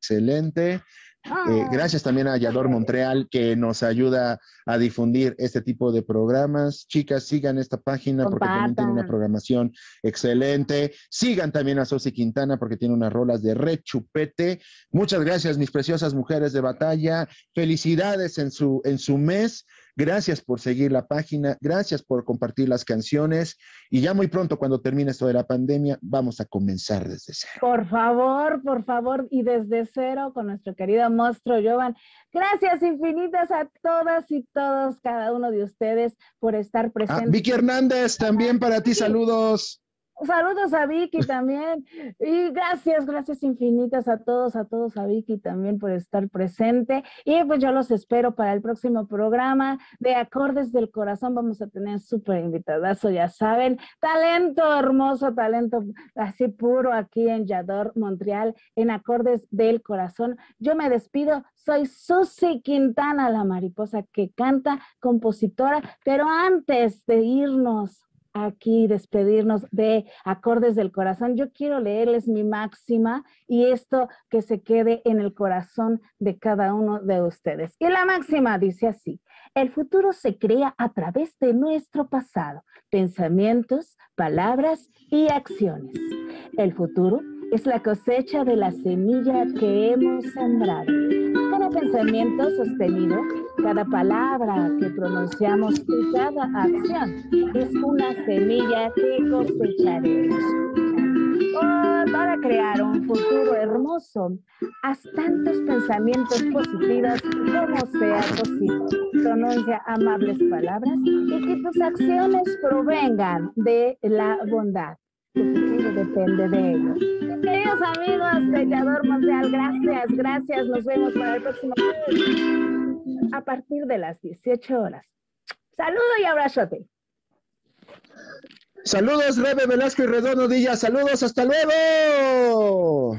excelente. Eh, Ah, gracias también a Yador Montreal que nos ayuda a difundir este tipo de programas. Chicas, sigan esta página porque también tiene una programación excelente. Sigan también a Sosi Quintana porque tiene unas rolas de rechupete. Muchas gracias, mis preciosas mujeres de batalla. Felicidades en su, en su mes. Gracias por seguir la página. Gracias por compartir las canciones. Y ya muy pronto, cuando termine esto de la pandemia, vamos a comenzar desde cero. Por favor, por favor, y desde cero con nuestro querido monstruo Jovan. Gracias infinitas a todas y todos, cada uno de ustedes, por estar Ah, presentes. Vicky Hernández, también para ti, saludos. Saludos a Vicky también. Y gracias, gracias infinitas a todos, a todos, a Vicky también por estar presente. Y pues yo los espero para el próximo programa de Acordes del Corazón. Vamos a tener súper invitadazo, ya saben. Talento hermoso, talento así puro aquí en Yador, Montreal, en Acordes del Corazón. Yo me despido. Soy Susi Quintana, la mariposa que canta, compositora. Pero antes de irnos, aquí despedirnos de acordes del corazón. Yo quiero leerles mi máxima y esto que se quede en el corazón de cada uno de ustedes. Y la máxima dice así, el futuro se crea a través de nuestro pasado, pensamientos, palabras y acciones. El futuro es la cosecha de la semilla que hemos sembrado. Cada pensamiento sostenido, cada palabra que pronunciamos y cada acción es una semilla que cosecharemos. Oh, para crear un futuro hermoso, haz tantos pensamientos positivos como sea posible. Pronuncia amables palabras y que tus acciones provengan de la bondad. Futuro depende de ello. Mis queridos amigos de Yador Montreal, gracias, gracias. Nos vemos para el próximo a partir de las 18 horas. Saludo y abrazote. Saludos, Rebe Velasco y Redondo Díaz. Saludos, hasta luego.